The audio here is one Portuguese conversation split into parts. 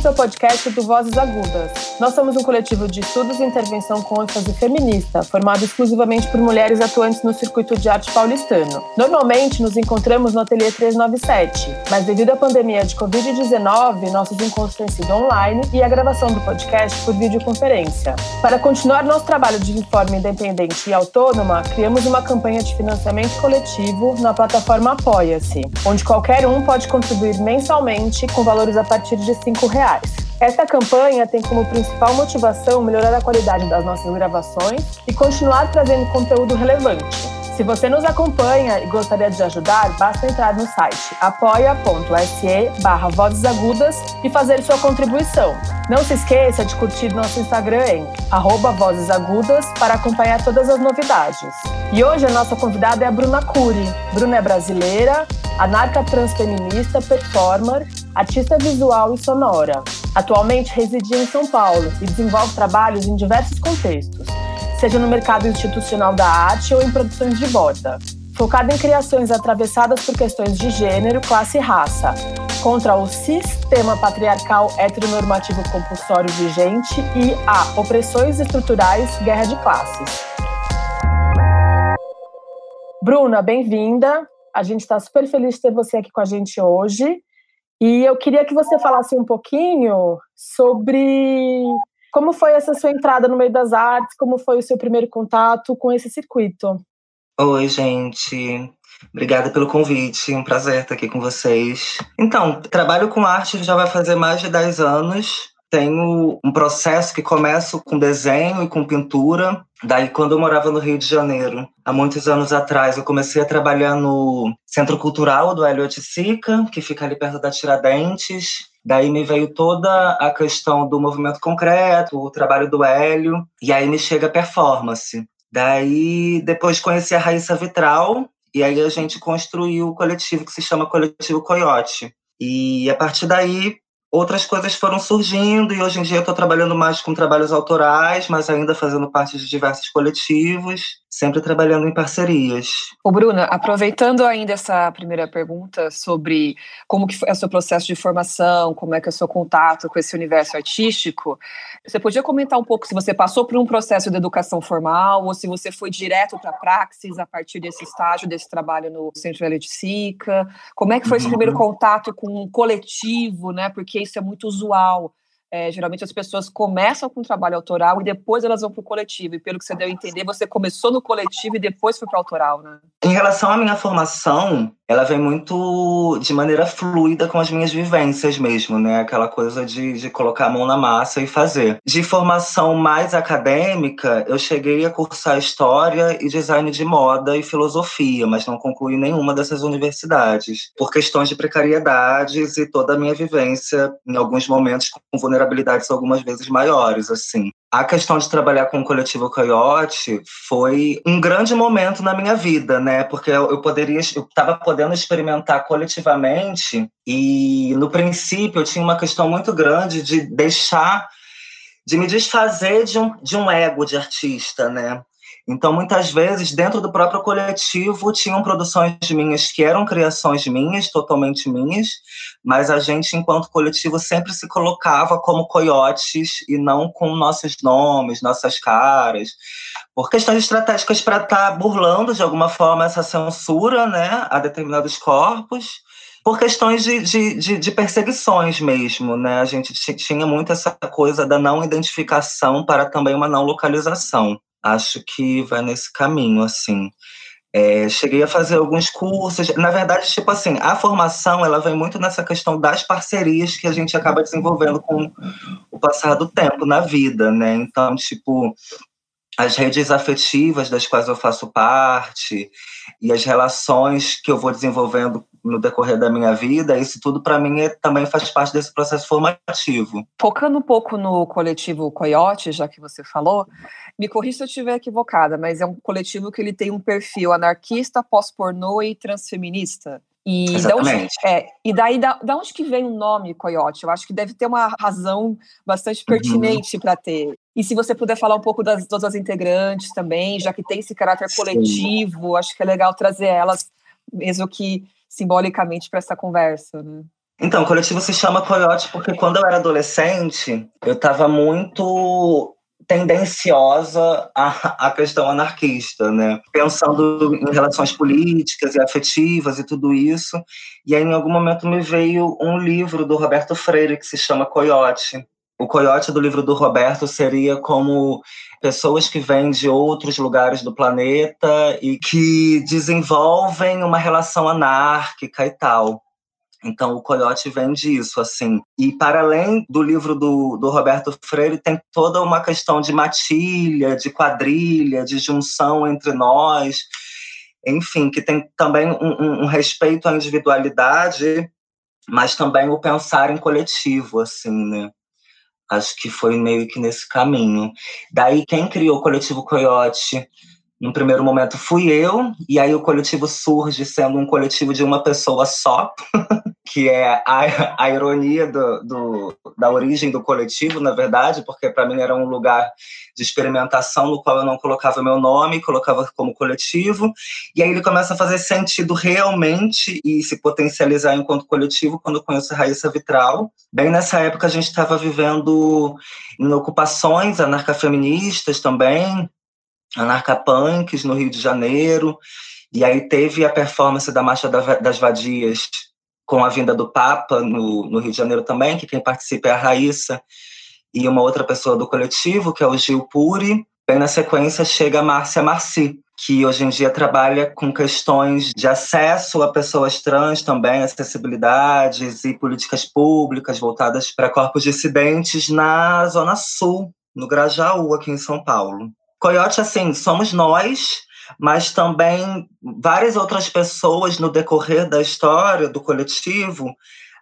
Bem-vindos ao podcast do Vozes Agudas. Nós somos um coletivo de estudos e intervenção com ênfase feminista, formado exclusivamente por mulheres atuantes no circuito de arte paulistano. Normalmente nos encontramos no Ateliê 397, mas devido à pandemia de Covid-19, nossos encontros têm sido online e a gravação do podcast por videoconferência. Para continuar nosso trabalho de forma independente e autônoma, criamos uma campanha de financiamento coletivo na plataforma Apoia-se, onde qualquer um pode contribuir mensalmente com valores a partir de R$ reais. Esta campanha tem como principal motivação melhorar a qualidade das nossas gravações e continuar trazendo conteúdo relevante. Se você nos acompanha e gostaria de ajudar, basta entrar no site apoia.se barra Vozes Agudas e fazer sua contribuição. Não se esqueça de curtir nosso Instagram em arroba Vozes Agudas para acompanhar todas as novidades. E hoje a nossa convidada é a Bruna Cury. Bruna é brasileira, anarca transfeminista, performer, artista visual e sonora. Atualmente reside em São Paulo e desenvolve trabalhos em diversos contextos, seja no mercado institucional da arte ou em produções de borda. Focada em criações atravessadas por questões de gênero, classe e raça, contra o sistema patriarcal heteronormativo compulsório vigente e a opressões estruturais, guerra de classes. Bruna, bem-vinda. A gente está super feliz de ter você aqui com a gente hoje. E eu queria que você falasse um pouquinho sobre como foi essa sua entrada no meio das artes, como foi o seu primeiro contato com esse circuito. Oi, gente. Obrigada pelo convite, um prazer estar aqui com vocês. Então, trabalho com arte já vai fazer mais de 10 anos tenho um processo que começa com desenho e com pintura. Daí, quando eu morava no Rio de Janeiro, há muitos anos atrás, eu comecei a trabalhar no Centro Cultural do Hélio Sica, que fica ali perto da Tiradentes. Daí me veio toda a questão do movimento concreto, o trabalho do Hélio, e aí me chega a performance. Daí, depois conheci a Raíssa Vitral, e aí a gente construiu o coletivo que se chama Coletivo Coyote. E a partir daí outras coisas foram surgindo e hoje em dia eu estou trabalhando mais com trabalhos autorais, mas ainda fazendo parte de diversos coletivos sempre trabalhando em parcerias. O Bruna, aproveitando ainda essa primeira pergunta sobre como que é o seu processo de formação, como é que é o seu contato com esse universo artístico, você podia comentar um pouco se você passou por um processo de educação formal ou se você foi direto para a praxis a partir desse estágio, desse trabalho no Centro Elite Sica, como é que foi uhum. esse primeiro contato com um coletivo, né? Porque isso é muito usual é, geralmente as pessoas começam com o trabalho autoral e depois elas vão para o coletivo. E pelo que você deu a entender, você começou no coletivo e depois foi para o autoral, né? Em relação à minha formação, ela vem muito de maneira fluida com as minhas vivências mesmo, né? Aquela coisa de, de colocar a mão na massa e fazer. De formação mais acadêmica, eu cheguei a cursar História e Design de Moda e Filosofia, mas não concluí nenhuma dessas universidades, por questões de precariedades e toda a minha vivência, em alguns momentos, com vulnerabilidades algumas vezes maiores, assim. A questão de trabalhar com o coletivo Coyote foi um grande momento na minha vida, né? Porque eu poderia, eu estava podendo experimentar coletivamente e no princípio eu tinha uma questão muito grande de deixar, de me desfazer de um, de um ego de artista, né? Então, muitas vezes, dentro do próprio coletivo, tinham produções minhas que eram criações minhas, totalmente minhas, mas a gente, enquanto coletivo, sempre se colocava como coiotes e não com nossos nomes, nossas caras, por questões estratégicas para estar tá burlando, de alguma forma, essa censura né, a determinados corpos por questões de, de, de, de, perseguições mesmo, né? A gente tinha muito essa coisa da não identificação para também uma não localização acho que vai nesse caminho, assim. É, cheguei a fazer alguns cursos. Na verdade, tipo assim, a formação ela vem muito nessa questão das parcerias que a gente acaba desenvolvendo com o passar do tempo na vida, né? Então, tipo, as redes afetivas das quais eu faço parte e as relações que eu vou desenvolvendo no decorrer da minha vida, isso tudo para mim é, também faz parte desse processo formativo. Focando um pouco no coletivo Coyote, já que você falou, me corrija se eu estiver equivocada, mas é um coletivo que ele tem um perfil anarquista, pós-pornô e transfeminista. E, da onde, é, e daí, da, da, onde que vem o nome Coyote? Eu acho que deve ter uma razão bastante uhum. pertinente uhum. para ter. E se você puder falar um pouco das todas as integrantes também, já que tem esse caráter coletivo, Sim. acho que é legal trazer elas, mesmo que simbolicamente, para essa conversa. Né? Então, o coletivo se chama Coyote porque quando eu era adolescente, eu estava muito tendenciosa à, à questão anarquista, né? Pensando em relações políticas e afetivas e tudo isso. E aí, em algum momento, me veio um livro do Roberto Freire que se chama Coyote. O coiote do livro do Roberto seria como pessoas que vêm de outros lugares do planeta e que desenvolvem uma relação anárquica e tal. Então, o Coyote vem disso, assim. E, para além do livro do, do Roberto Freire, tem toda uma questão de matilha, de quadrilha, de junção entre nós. Enfim, que tem também um, um respeito à individualidade, mas também o pensar em coletivo, assim, né? Acho que foi meio que nesse caminho. Daí, quem criou o coletivo Coyote no primeiro momento fui eu, e aí o coletivo surge sendo um coletivo de uma pessoa só, que é a, a ironia do, do, da origem do coletivo, na verdade, porque para mim era um lugar de experimentação no qual eu não colocava meu nome, colocava como coletivo, e aí ele começa a fazer sentido realmente e se potencializar enquanto coletivo quando eu conheço a Raíssa Vitral. Bem nessa época a gente estava vivendo em ocupações anarcafeministas também, anarcapunks no Rio de Janeiro, e aí teve a performance da Marcha das Vadias com a vinda do Papa no, no Rio de Janeiro também, que quem participa é a Raíssa e uma outra pessoa do coletivo, que é o Gil Puri. Bem na sequência chega a Márcia Marci, que hoje em dia trabalha com questões de acesso a pessoas trans também, acessibilidades e políticas públicas voltadas para corpos dissidentes na Zona Sul, no Grajaú, aqui em São Paulo. Coyote, assim, somos nós, mas também várias outras pessoas no decorrer da história do coletivo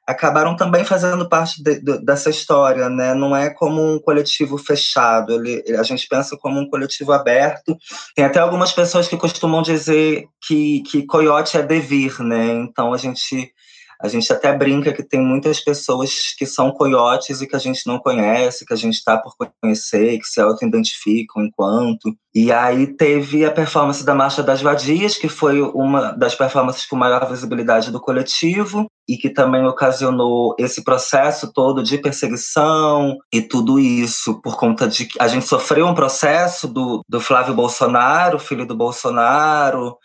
acabaram também fazendo parte de, de, dessa história, né? Não é como um coletivo fechado, ele, a gente pensa como um coletivo aberto. Tem até algumas pessoas que costumam dizer que, que coiote é devir, né? Então a gente a gente até brinca que tem muitas pessoas que são coiotes e que a gente não conhece, que a gente está por conhecer, que se auto-identificam enquanto. E aí teve a performance da Marcha das Vadias, que foi uma das performances com maior visibilidade do coletivo e que também ocasionou esse processo todo de perseguição e tudo isso por conta de que a gente sofreu um processo do, do Flávio Bolsonaro, filho do Bolsonaro,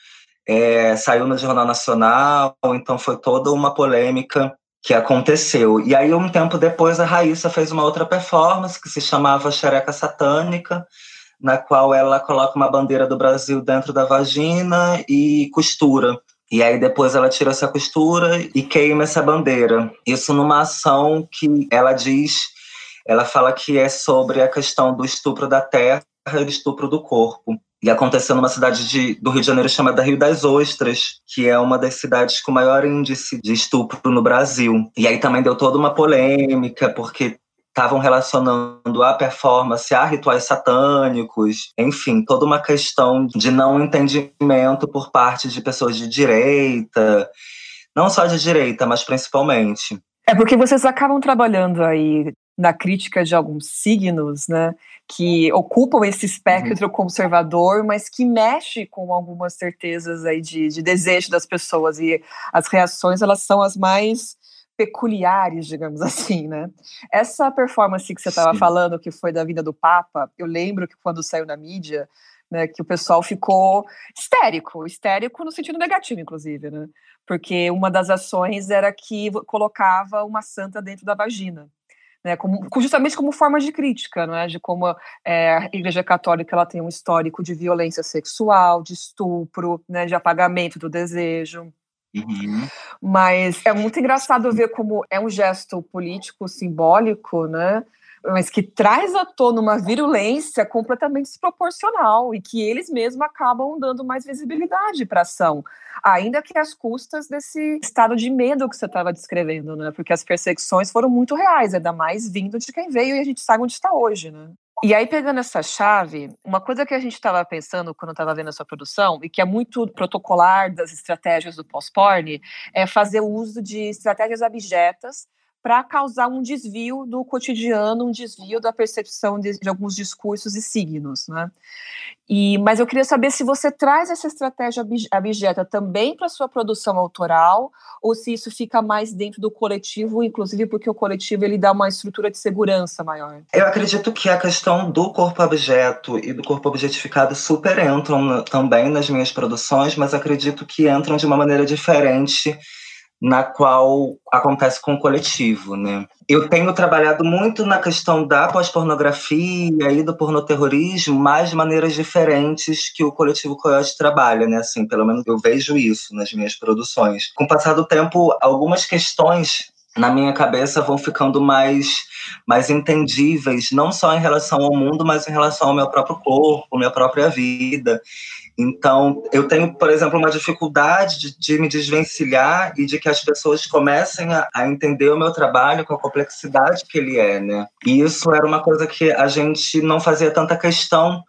é, saiu no Jornal Nacional, então foi toda uma polêmica que aconteceu. E aí, um tempo depois, a Raíssa fez uma outra performance que se chamava Xereca Satânica, na qual ela coloca uma bandeira do Brasil dentro da vagina e costura. E aí depois ela tira essa costura e queima essa bandeira. Isso numa ação que ela diz, ela fala que é sobre a questão do estupro da terra do estupro do corpo. E aconteceu numa cidade de, do Rio de Janeiro chamada Rio das Ostras, que é uma das cidades com maior índice de estupro no Brasil. E aí também deu toda uma polêmica, porque estavam relacionando a performance a rituais satânicos, enfim, toda uma questão de não entendimento por parte de pessoas de direita, não só de direita, mas principalmente. É porque vocês acabam trabalhando aí na crítica de alguns signos, né, que ocupam esse espectro uhum. conservador, mas que mexe com algumas certezas aí de, de desejo das pessoas e as reações elas são as mais peculiares, digamos assim, né? Essa performance que você estava falando, que foi da vinda do Papa, eu lembro que quando saiu na mídia, né, que o pessoal ficou histérico, histérico no sentido negativo, inclusive, né? Porque uma das ações era que colocava uma santa dentro da vagina né, como, justamente como forma de crítica, não é, de como é, a Igreja Católica ela tem um histórico de violência sexual, de estupro, né, de apagamento do desejo. Uhum. Mas é muito engraçado ver como é um gesto político simbólico, né? Mas que traz à tona uma virulência completamente desproporcional e que eles mesmos acabam dando mais visibilidade para a ação, ainda que às custas desse estado de medo que você estava descrevendo, né? Porque as perseguições foram muito reais, ainda mais vindo de quem veio e a gente sabe onde está hoje, né? E aí, pegando essa chave, uma coisa que a gente estava pensando quando estava vendo a sua produção, e que é muito protocolar das estratégias do pós-porn, é fazer o uso de estratégias abjetas para causar um desvio do cotidiano, um desvio da percepção de, de alguns discursos e signos, né? E, mas eu queria saber se você traz essa estratégia abjeta também para sua produção autoral, ou se isso fica mais dentro do coletivo, inclusive porque o coletivo ele dá uma estrutura de segurança maior. Eu acredito que a questão do corpo objeto e do corpo objetificado super entram também nas minhas produções, mas acredito que entram de uma maneira diferente na qual acontece com o coletivo, né? Eu tenho trabalhado muito na questão da pós-pornografia e do pornoterrorismo, mas de maneiras diferentes que o coletivo Coyote trabalha, né? Assim, pelo menos eu vejo isso nas minhas produções. Com o passar do tempo, algumas questões na minha cabeça vão ficando mais mais entendíveis, não só em relação ao mundo, mas em relação ao meu próprio corpo, minha própria vida. Então, eu tenho, por exemplo, uma dificuldade de, de me desvencilhar e de que as pessoas comecem a, a, entender o meu trabalho com a complexidade que ele é, né? E isso era uma coisa que a gente não fazia tanta questão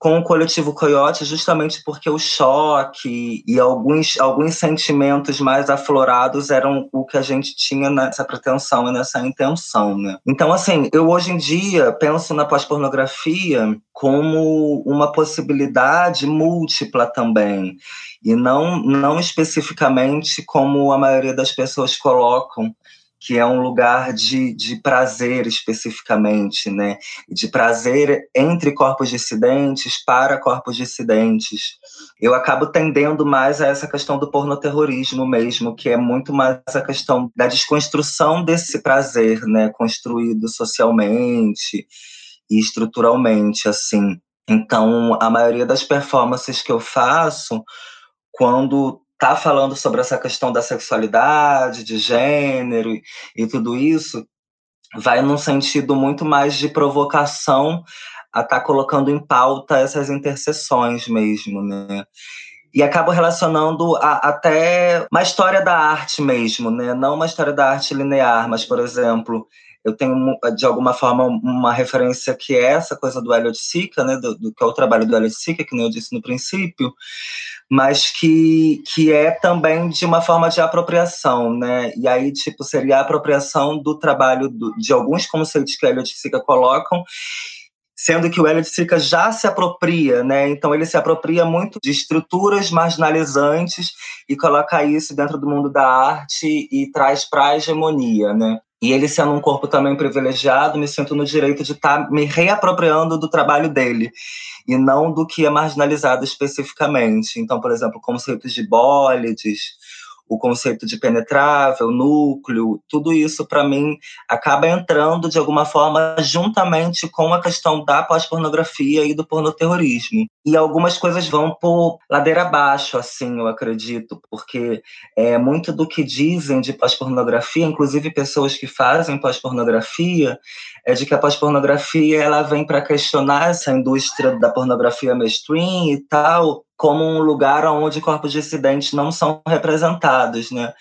com o coletivo Coyote, justamente porque o choque e alguns, alguns sentimentos mais aflorados eram o que a gente tinha nessa pretensão e nessa intenção, né? Então, assim, eu hoje em dia penso na pós-pornografia como uma possibilidade múltipla também, e não, não especificamente como a maioria das pessoas colocam, que é um lugar de, de prazer especificamente, né? De prazer entre corpos dissidentes para corpos dissidentes. Eu acabo tendendo mais a essa questão do pornoterrorismo mesmo, que é muito mais a questão da desconstrução desse prazer, né? Construído socialmente e estruturalmente, assim. Então, a maioria das performances que eu faço, quando tá falando sobre essa questão da sexualidade, de gênero e, tudo isso, vai num sentido muito mais de provocação a estar tá colocando em pauta essas interseções mesmo, né? E acabo relacionando a, até uma história da arte mesmo, né? Não uma história da arte linear, mas, por exemplo, eu tenho de alguma forma uma referência que é essa coisa do Elliot Sica, né, do, do, que é o trabalho do Elliot Sica, que nem eu disse no princípio, mas que, que é também de uma forma de apropriação, né? E aí tipo seria a apropriação do trabalho do, de alguns conceitos que Elliot Sica colocam sendo que o Elliot Sica já se apropria, né? Então ele se apropria muito de estruturas marginalizantes e coloca isso dentro do mundo da arte e traz para a hegemonia, né? E ele sendo um corpo também privilegiado, me sinto no direito de estar tá me reapropriando do trabalho dele e não do que é marginalizado especificamente. Então, por exemplo, conceitos de bólides, o conceito de penetrável, núcleo, tudo isso para mim acaba entrando de alguma forma juntamente com a questão da pós-pornografia e do pornoterrorismo. E algumas coisas vão por ladeira abaixo, assim, eu acredito, porque é muito do que dizem de pós-pornografia, inclusive pessoas que fazem pós-pornografia, é de que a pós-pornografia ela vem para questionar essa indústria da pornografia mainstream e tal, como um lugar onde corpos dissidentes não são representados, né?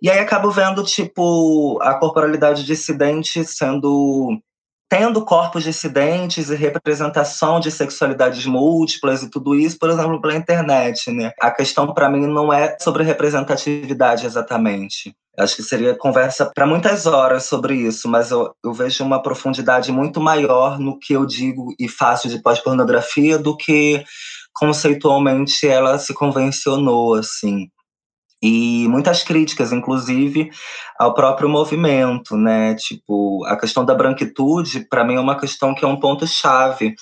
E aí acabo vendo, tipo, a corporalidade dissidente sendo tendo corpos dissidentes e representação de sexualidades múltiplas e tudo isso, por exemplo, pela internet, né? A questão para mim não é sobre representatividade exatamente. Acho que seria conversa para muitas horas sobre isso, mas eu, eu vejo uma profundidade muito maior no que eu digo e faço de pós-pornografia do que conceitualmente ela se convencionou, assim. E muitas críticas, inclusive, ao próprio movimento, né? Tipo, a questão da branquitude, para mim, é uma questão que é um ponto-chave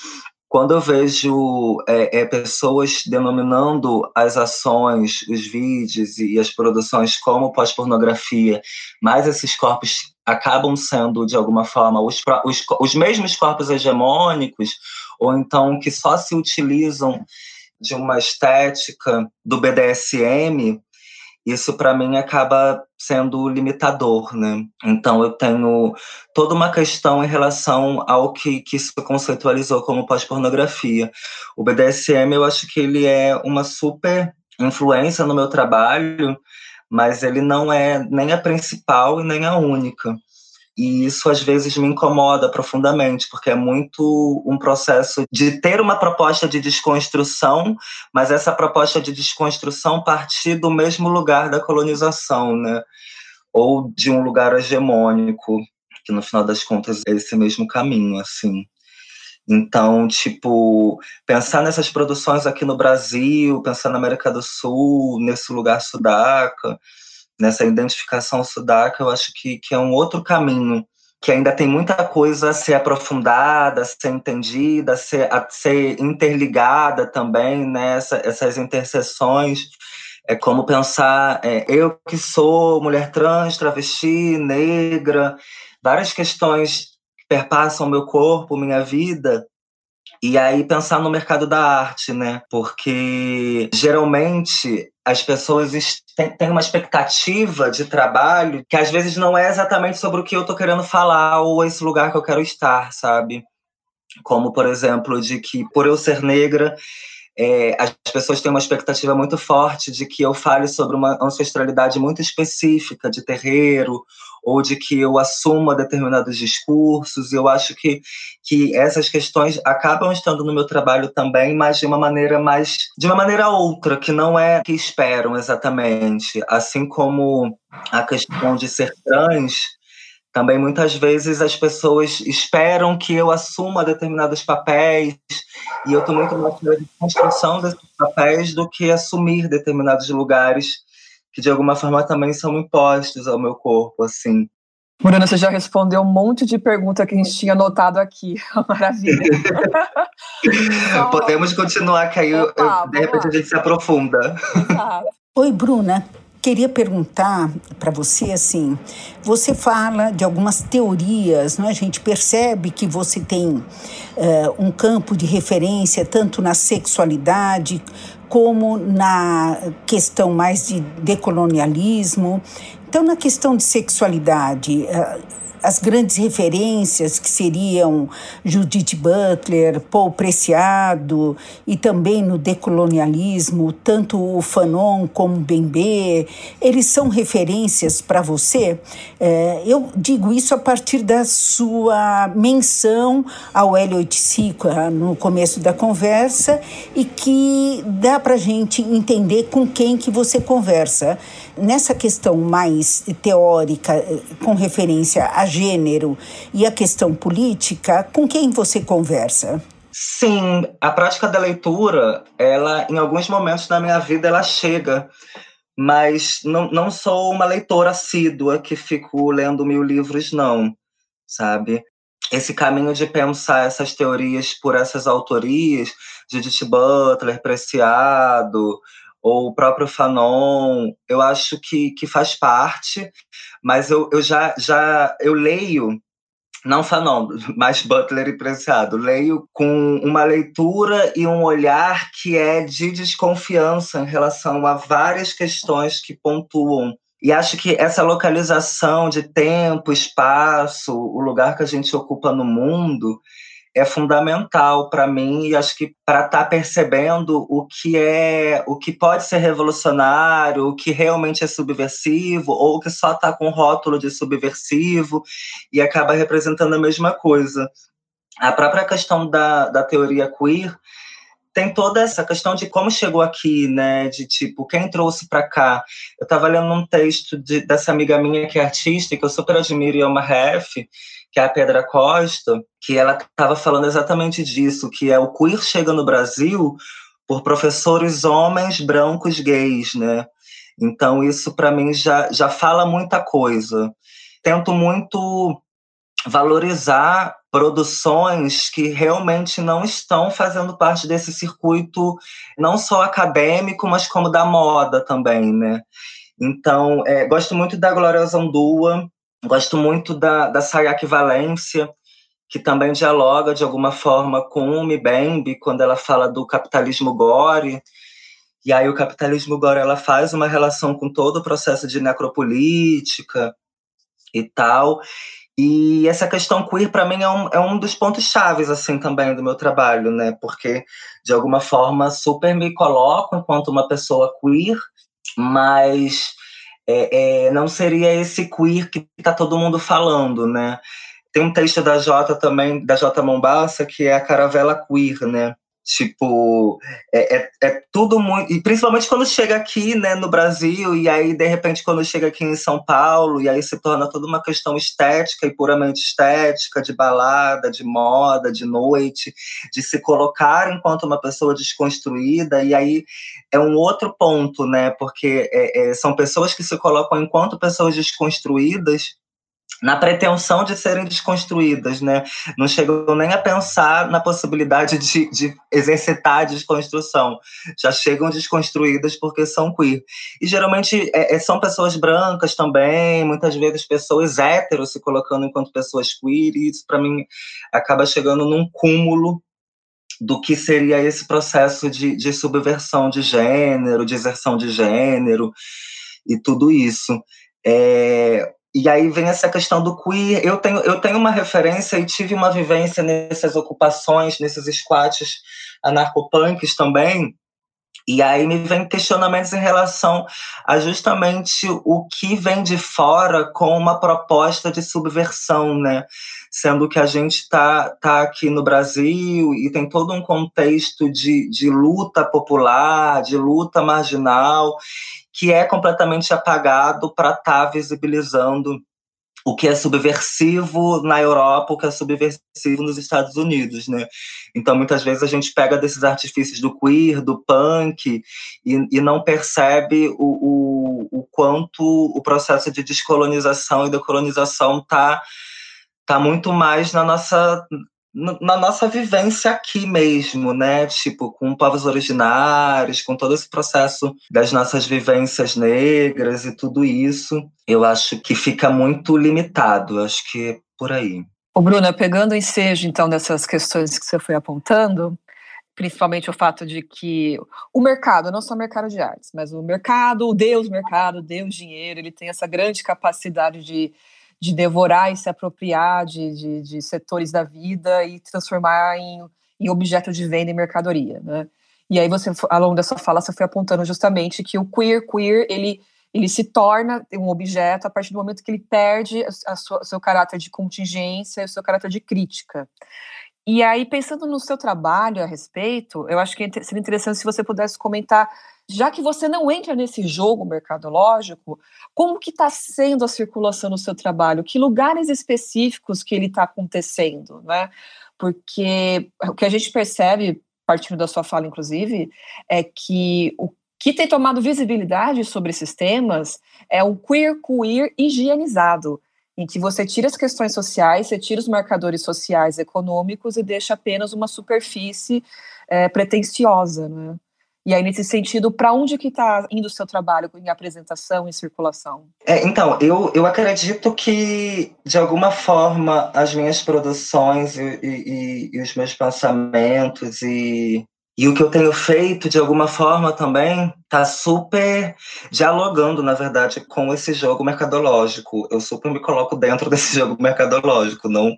quando eu vejo é, é, pessoas denominando as ações, os vídeos e as produções como pós-pornografia, mas esses corpos acabam sendo, de alguma forma, os, os, os mesmos corpos hegemônicos, ou então que só se utilizam de uma estética do BDSM, isso para mim acaba sendo limitador, né? Então eu tenho toda uma questão em relação ao que, que se conceitualizou como pós-pornografia. O BDSM eu acho que ele é uma super influência no meu trabalho, mas ele não é nem a principal e nem a única. E isso às vezes me incomoda profundamente, porque é muito um processo de ter uma proposta de desconstrução, mas essa proposta de desconstrução partir do mesmo lugar da colonização, né? ou de um lugar hegemônico, que no final das contas é esse mesmo caminho, assim. Então, tipo, pensar nessas produções aqui no Brasil, pensar na América do Sul, nesse lugar sudaca, nessa identificação sudaca, eu acho que, que é um outro caminho, que ainda tem muita coisa a ser aprofundada, a ser entendida, a ser, a ser interligada também, né? essas interseções. É como pensar, é, eu que sou mulher trans, travesti, negra, várias questões perpassam meu corpo, minha vida. E aí pensar no mercado da arte, né? Porque geralmente as pessoas têm uma expectativa de trabalho que às vezes não é exatamente sobre o que eu tô querendo falar ou esse lugar que eu quero estar, sabe? Como, por exemplo, de que por eu ser negra, é, as pessoas têm uma expectativa muito forte de que eu fale sobre uma ancestralidade muito específica de terreiro ou de que eu assuma determinados discursos. Eu acho que, que essas questões acabam estando no meu trabalho também, mas de uma maneira mais de uma maneira outra, que não é que esperam exatamente. Assim como a questão de ser trans, também muitas vezes as pessoas esperam que eu assuma determinados papéis e eu estou muito mais na construção desses papéis do que assumir determinados lugares que de alguma forma também são impostos ao meu corpo, assim. Morena, você já respondeu um monte de perguntas que a gente tinha anotado aqui. Maravilha. Podemos continuar, que aí Opa, eu, de repente lá. a gente se aprofunda. Oi, Bruna queria perguntar para você assim, você fala de algumas teorias, não é? a gente percebe que você tem uh, um campo de referência tanto na sexualidade como na questão mais de decolonialismo. Então, na questão de sexualidade, uh, as grandes referências que seriam Judith Butler, Paul Preciado e também no decolonialismo, tanto o Fanon como o Bembe, eles são referências para você? É, eu digo isso a partir da sua menção ao Hélio Oiticica no começo da conversa e que dá para gente entender com quem que você conversa. Nessa questão mais teórica, eh, com referência a gênero e a questão política, com quem você conversa? Sim, a prática da leitura, ela em alguns momentos da minha vida ela chega, mas não, não sou uma leitora assídua que fico lendo mil livros não, sabe? Esse caminho de pensar essas teorias por essas autorias, Judith Butler, Preciado, ou o próprio Fanon, eu acho que, que faz parte, mas eu, eu já, já eu leio, não Fanon, mas Butler e Preciado, leio com uma leitura e um olhar que é de desconfiança em relação a várias questões que pontuam. E acho que essa localização de tempo, espaço, o lugar que a gente ocupa no mundo, é fundamental para mim e acho que para estar tá percebendo o que é, o que pode ser revolucionário, o que realmente é subversivo ou que só está com rótulo de subversivo e acaba representando a mesma coisa. A própria questão da, da teoria queer tem toda essa questão de como chegou aqui, né? De tipo, quem trouxe para cá. Eu estava lendo um texto de, dessa amiga minha que é artista, que eu super admiro, Yama Ref, que é a Pedra Costa, que ela estava falando exatamente disso, que é o queer chega no Brasil por professores homens brancos gays, né? Então isso para mim já, já fala muita coisa. Tento muito valorizar produções que realmente não estão fazendo parte desse circuito não só acadêmico, mas como da moda também, né? Então, é, gosto muito da Glória Zandua, Gosto muito da, da Sayaka Valência, que também dialoga de alguma forma com o Mbembe, quando ela fala do capitalismo gore. E aí o capitalismo gore ela faz uma relação com todo o processo de necropolítica e tal. E essa questão queer, para mim, é um, é um dos pontos chaves, assim, também do meu trabalho, né? Porque, de alguma forma, super me coloco enquanto uma pessoa queer, mas é, é, não seria esse queer que está todo mundo falando, né? Tem um texto da Jota também, da Jota Mombassa, que é a caravela queer, né? Tipo, é, é, é, tudo muito. E principalmente quando chega aqui, né, no Brasil, e aí, de repente, quando chega aqui em São Paulo, e aí se torna toda uma questão estética e puramente estética, de balada, de moda, de noite, de se colocar enquanto uma pessoa desconstruída, e aí é um outro ponto, né, porque é, é são pessoas que se colocam enquanto pessoas desconstruídas na pretensão de serem desconstruídas, né? Não chegam nem a pensar na possibilidade de, de exercitar a desconstrução. Já chegam desconstruídas porque são queer. E geralmente é, é, são pessoas brancas também, muitas vezes pessoas héteros se colocando enquanto pessoas queer, e isso para mim acaba chegando num cúmulo do que seria esse processo de, de subversão de gênero, de exerção de gênero e tudo isso. É, e aí vem essa questão do queer. Eu tenho, eu tenho uma referência e tive uma vivência nessas ocupações, nesses squats anarcopunks também. E aí me vem questionamentos em relação a justamente o que vem de fora com uma proposta de subversão, né? Sendo que a gente está tá aqui no Brasil e tem todo um contexto de, de luta popular, de luta marginal, que é completamente apagado para estar tá visibilizando o que é subversivo na Europa, o que é subversivo nos Estados Unidos, né? Então, muitas vezes a gente pega desses artifícios do queer, do punk, e, e não percebe o, o, o, quanto o processo de descolonização e decolonização está tá muito mais na nossa na nossa vivência aqui mesmo, né? Tipo, com povos originários, com todo esse processo das nossas vivências negras e tudo isso, eu acho que fica muito limitado. Acho que é por aí. O Bruna, pegando o ensejo, então, dessas questões que você foi apontando, principalmente o fato de que o mercado, não só o mercado de artes, mas o mercado, o Deus mercado, o Deus dinheiro, ele tem essa grande capacidade de de devorar e se apropriar de, de, de setores da vida e transformar em, em objeto de venda e mercadoria, né? E aí você, ao longo da sua fala, você foi apontando justamente que o queer, queer, ele, ele se torna um objeto a partir do momento que ele perde o seu caráter de contingência e o seu caráter de crítica. E aí, pensando no seu trabalho a respeito, eu acho que seria interessante se você pudesse comentar já que você não entra nesse jogo mercadológico, como que está sendo a circulação do seu trabalho? Que lugares específicos que ele está acontecendo, né? Porque o que a gente percebe, partindo da sua fala, inclusive, é que o que tem tomado visibilidade sobre esses temas é o queer queer higienizado, em que você tira as questões sociais, você tira os marcadores sociais econômicos e deixa apenas uma superfície é, pretensiosa, né? E aí, nesse sentido, para onde que está indo o seu trabalho em apresentação e circulação? É, então, eu, eu acredito que, de alguma forma, as minhas produções e, e, e os meus pensamentos e, e o que eu tenho feito, de alguma forma, também está super dialogando, na verdade, com esse jogo mercadológico. Eu super me coloco dentro desse jogo mercadológico, não,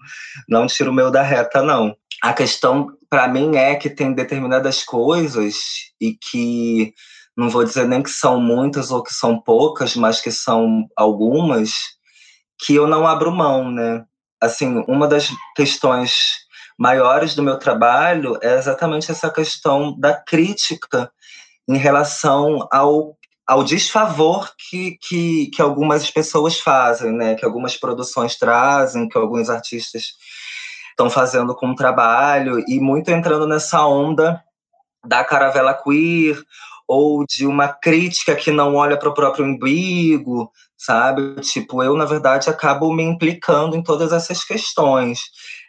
não tiro o meu da reta, não. A questão para mim é que tem determinadas coisas e que não vou dizer nem que são muitas ou que são poucas, mas que são algumas que eu não abro mão, né? Assim, uma das questões maiores do meu trabalho é exatamente essa questão da crítica em relação ao, ao desfavor que, que, que algumas pessoas fazem, né? Que algumas produções trazem, que alguns artistas estão fazendo com o trabalho e muito entrando nessa onda da caravela queer ou de uma crítica que não olha para o próprio umbigo, sabe? Tipo, eu, na verdade, acabo me implicando em todas essas questões.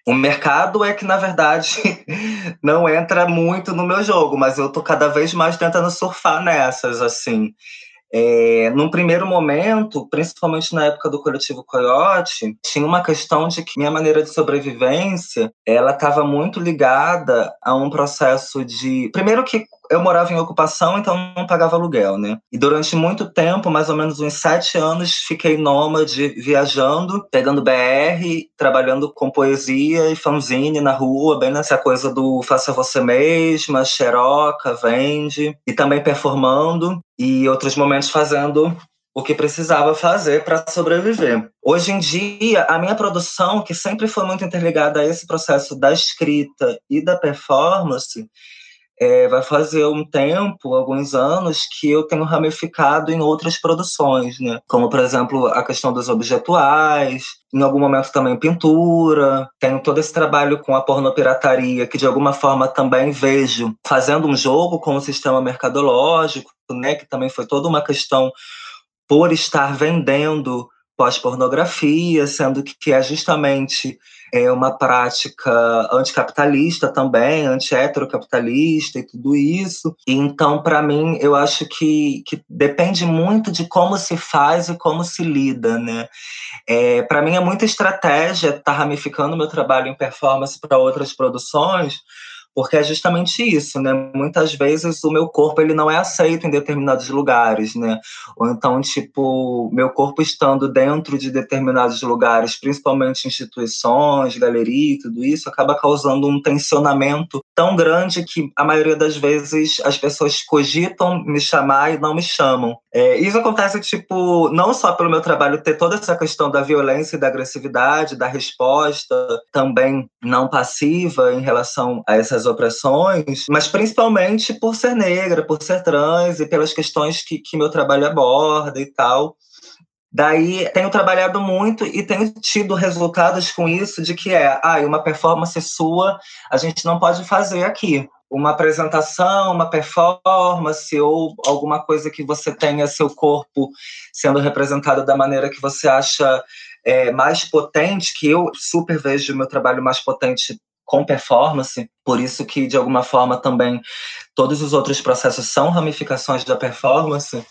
O mercado é que, na verdade, não entra muito no meu jogo, mas eu tô cada vez mais tentando surfar nessas, assim. É, num primeiro momento, principalmente na época do coletivo Coyote, tinha uma questão de que minha maneira de sobrevivência ela estava muito ligada a um processo de primeiro que eu morava em ocupação, então não pagava aluguel, né? E durante muito tempo, mais ou menos uns sete anos, fiquei nômade, viajando, pegando BR, trabalhando com poesia e fanzine na rua, bem nessa coisa do faça você mesma, xeroca, vende, e também performando, e outros momentos fazendo o que precisava fazer para sobreviver. Hoje em dia, a minha produção, que sempre foi muito interligada a esse processo da escrita e da performance, é, vai fazer um tempo, alguns anos, que eu tenho ramificado em outras produções, né? Como, por exemplo, a questão dos objetuais, em algum momento também pintura. Tenho todo esse trabalho com a pornopirataria, que de alguma forma também vejo fazendo um jogo com o sistema mercadológico, né? Que também foi toda uma questão por estar vendendo pós-pornografia, sendo que é justamente é uma prática anticapitalista também, anti-heterocapitalista e tudo isso. Então, para mim, eu acho que, que depende muito de como se faz e como se lida, né? É, para mim é muita estratégia estar tá ramificando meu trabalho em performance para outras produções, porque é justamente isso, né? Muitas vezes o meu corpo ele não é aceito em determinados lugares, né? Ou então, tipo, meu corpo estando dentro de determinados lugares, principalmente instituições, galeria e tudo isso, acaba causando um tensionamento tão grande que a maioria das vezes as pessoas cogitam me chamar e não me chamam. É, isso acontece, tipo, não só pelo meu trabalho ter toda essa questão da violência e da agressividade, da resposta também não passiva em relação a essas opressões, mas principalmente por ser negra, por ser trans e pelas questões que, que meu trabalho aborda e tal. Daí tenho trabalhado muito e tenho tido resultados com isso de que é, ah, uma performance sua a gente não pode fazer aqui uma apresentação, uma performance ou alguma coisa que você tenha seu corpo sendo representado da maneira que você acha é, mais potente, que eu super vejo o meu trabalho mais potente com performance, por isso que de alguma forma também todos os outros processos são ramificações da performance.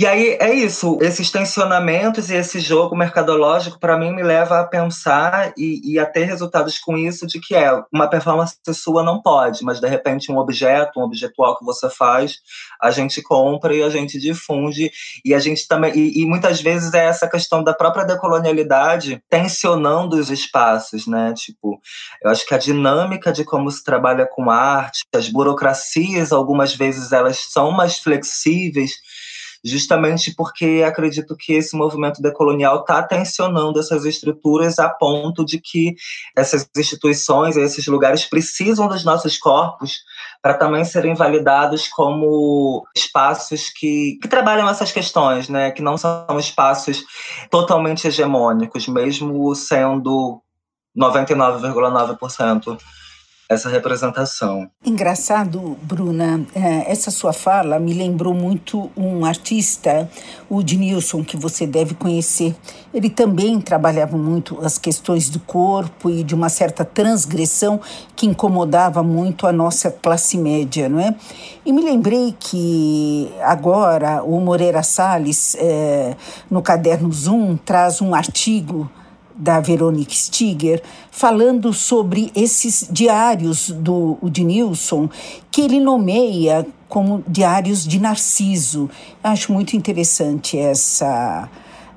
E aí é isso, esses tensionamentos e esse jogo mercadológico, para mim, me leva a pensar e, e, a ter resultados com isso de que é uma performance sua não pode, mas de repente um objeto, um objetual que você faz, a gente compra e a gente difunde e a gente também e, e muitas vezes é essa questão da própria decolonialidade tensionando os espaços, né? Tipo, eu acho que a dinâmica de como se trabalha com arte, as burocracias, algumas vezes elas são mais flexíveis justamente porque acredito que esse movimento decolonial está tensionando essas estruturas a ponto de que essas instituições, esses lugares precisam dos nossos corpos para também serem validados como espaços que, que trabalham essas questões, né? que não são espaços totalmente hegemônicos, mesmo sendo 99,9% essa representação. Engraçado, Bruna, é, essa sua fala me lembrou muito um artista, o Nilson, que você deve conhecer. Ele também trabalhava muito as questões do corpo e de uma certa transgressão que incomodava muito a nossa classe média, não é? E me lembrei que agora o Moreira Salles, é, no caderno Zoom, traz um artigo da Veronique Stiger, falando sobre esses diários do Nilson que ele nomeia como diários de Narciso. Acho muito interessante essa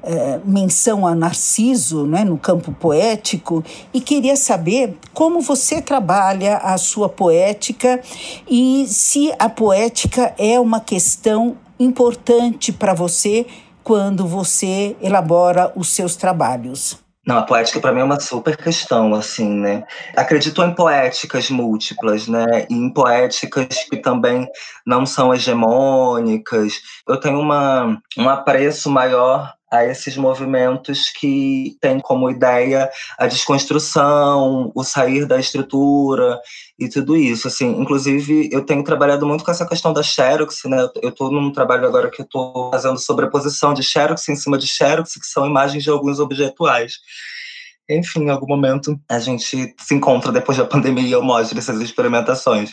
é, menção a Narciso né, no campo poético e queria saber como você trabalha a sua poética e se a poética é uma questão importante para você quando você elabora os seus trabalhos. Não, a poética para mim é uma super questão, assim, né? Acredito em poéticas múltiplas, né? E em poéticas que também não são hegemônicas. Eu tenho uma, um apreço maior a esses movimentos que têm como ideia a desconstrução, o sair da estrutura e tudo isso. Assim, inclusive, eu tenho trabalhado muito com essa questão da xerox, né? Eu estou num trabalho agora que eu estou fazendo sobreposição de xerox em cima de xerox, que são imagens de alguns objetuais. Enfim, em algum momento a gente se encontra depois da pandemia e eu mostro essas experimentações.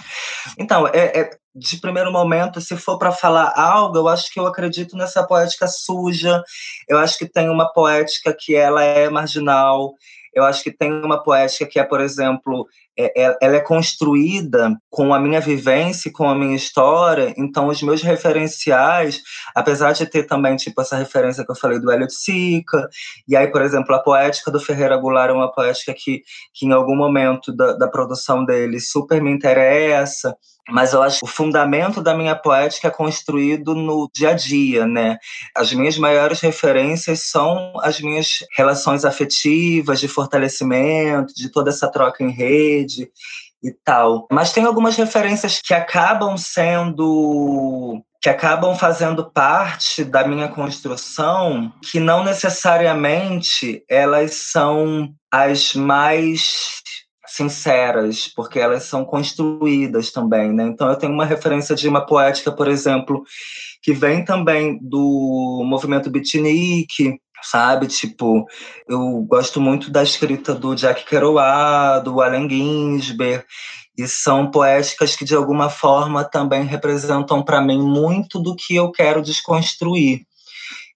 Então, é, é de primeiro momento, se for para falar algo, eu acho que eu acredito nessa poética suja. Eu acho que tem uma poética que ela é marginal. Eu acho que tem uma poética que é, por exemplo, ela é construída com a minha vivência, com a minha história. Então, os meus referenciais, apesar de ter também tipo essa referência que eu falei do Elliot Sica, e aí, por exemplo, a poética do Ferreira Goulart é uma poética que, que em algum momento da, da produção dele super me interessa mas eu acho que o fundamento da minha poética é construído no dia a dia, né? As minhas maiores referências são as minhas relações afetivas, de fortalecimento, de toda essa troca em rede. E tal. Mas tem algumas referências que acabam sendo que acabam fazendo parte da minha construção, que não necessariamente elas são as mais sinceras, porque elas são construídas também, né? Então eu tenho uma referência de uma poética, por exemplo, que vem também do movimento beatnik, sabe? Tipo, eu gosto muito da escrita do Jack Kerouac, do Allen Ginsberg, e são poéticas que de alguma forma também representam para mim muito do que eu quero desconstruir.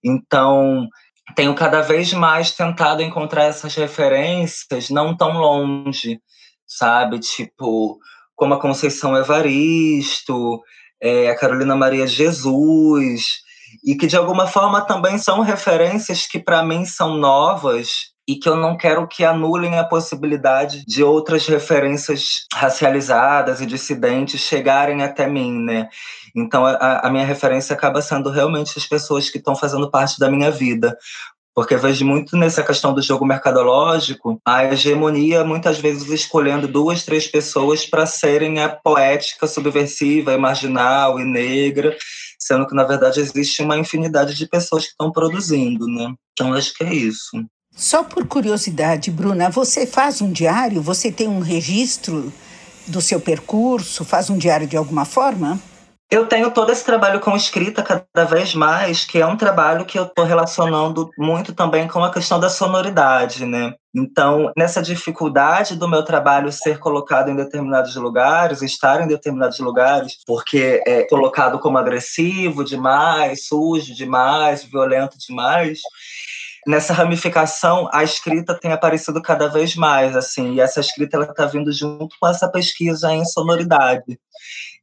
Então, tenho cada vez mais tentado encontrar essas referências não tão longe, sabe? Tipo, como a Conceição Evaristo, é, a Carolina Maria Jesus, e que de alguma forma também são referências que para mim são novas e que eu não quero que anulem a possibilidade de outras referências racializadas e dissidentes chegarem até mim, né? Então a, a minha referência acaba sendo realmente as pessoas que estão fazendo parte da minha vida, porque vejo muito nessa questão do jogo mercadológico a hegemonia muitas vezes escolhendo duas, três pessoas para serem a poética subversiva, e marginal e negra, sendo que na verdade existe uma infinidade de pessoas que estão produzindo, né? Então acho que é isso. Só por curiosidade, Bruna, você faz um diário? Você tem um registro do seu percurso? Faz um diário de alguma forma? Eu tenho todo esse trabalho com escrita cada vez mais, que é um trabalho que eu estou relacionando muito também com a questão da sonoridade, né? Então, nessa dificuldade do meu trabalho ser colocado em determinados lugares, estar em determinados lugares, porque é colocado como agressivo demais, sujo demais, violento demais, nessa ramificação a escrita tem aparecido cada vez mais assim e essa escrita ela está vindo junto com essa pesquisa em sonoridade.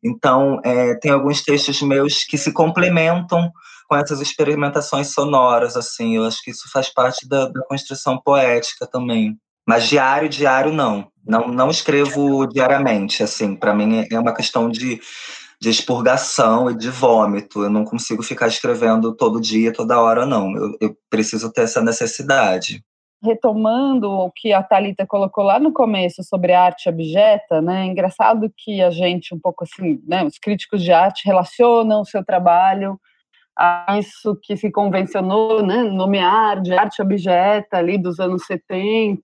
Então, é, tem alguns textos meus que se complementam com essas experimentações sonoras, assim. Eu acho que isso faz parte da, da construção poética também. Mas diário, diário, não. Não, não escrevo diariamente, assim. Para mim é uma questão de, de expurgação e de vômito. Eu não consigo ficar escrevendo todo dia, toda hora, não. Eu, eu preciso ter essa necessidade retomando o que a Talita colocou lá no começo sobre arte abjeta, né? É engraçado que a gente um pouco assim, né, os críticos de arte relacionam o seu trabalho a isso que se convencionou, né, nomear de arte abjeta ali dos anos 70